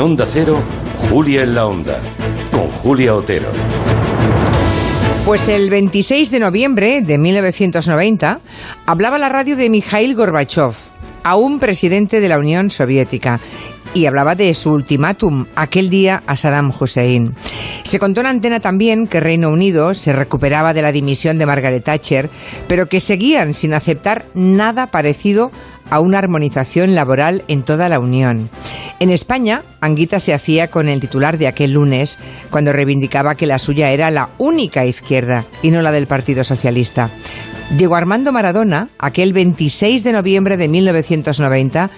Onda Cero, Julia en la Onda, con Julia Otero. Pues el 26 de noviembre de 1990 hablaba la radio de Mikhail Gorbachev, aún presidente de la Unión Soviética, y hablaba de su ultimátum aquel día a Saddam Hussein. Se contó en antena también que Reino Unido se recuperaba de la dimisión de Margaret Thatcher, pero que seguían sin aceptar nada parecido a una armonización laboral en toda la Unión. En España, Anguita se hacía con el titular de aquel lunes, cuando reivindicaba que la suya era la única izquierda y no la del Partido Socialista. Diego Armando Maradona, aquel 26 de noviembre de 1990,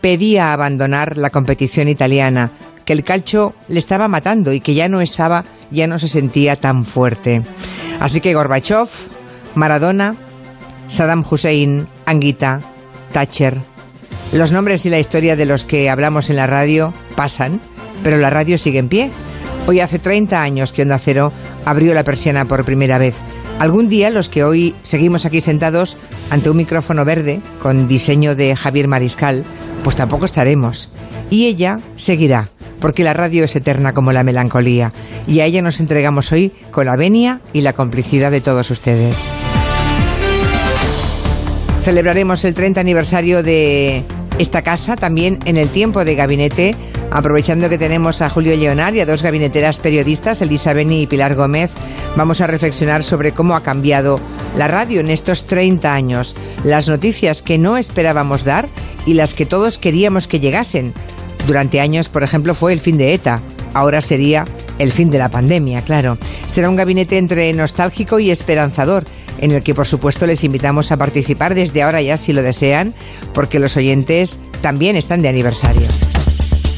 pedía abandonar la competición italiana, que el calcio le estaba matando y que ya no estaba, ya no se sentía tan fuerte. Así que Gorbachev, Maradona, Saddam Hussein, Anguita, Thatcher. Los nombres y la historia de los que hablamos en la radio pasan, pero la radio sigue en pie. Hoy hace 30 años que Onda Cero abrió la persiana por primera vez. Algún día los que hoy seguimos aquí sentados ante un micrófono verde con diseño de Javier Mariscal, pues tampoco estaremos. Y ella seguirá, porque la radio es eterna como la melancolía, y a ella nos entregamos hoy con la venia y la complicidad de todos ustedes. Celebraremos el 30 aniversario de esta casa también en el tiempo de gabinete, aprovechando que tenemos a Julio Leonar y a dos gabineteras periodistas, Elisa Beni y Pilar Gómez, vamos a reflexionar sobre cómo ha cambiado la radio en estos 30 años, las noticias que no esperábamos dar y las que todos queríamos que llegasen. Durante años, por ejemplo, fue el fin de ETA, ahora sería el fin de la pandemia, claro. Será un gabinete entre nostálgico y esperanzador en el que por supuesto les invitamos a participar desde ahora ya si lo desean, porque los oyentes también están de aniversario.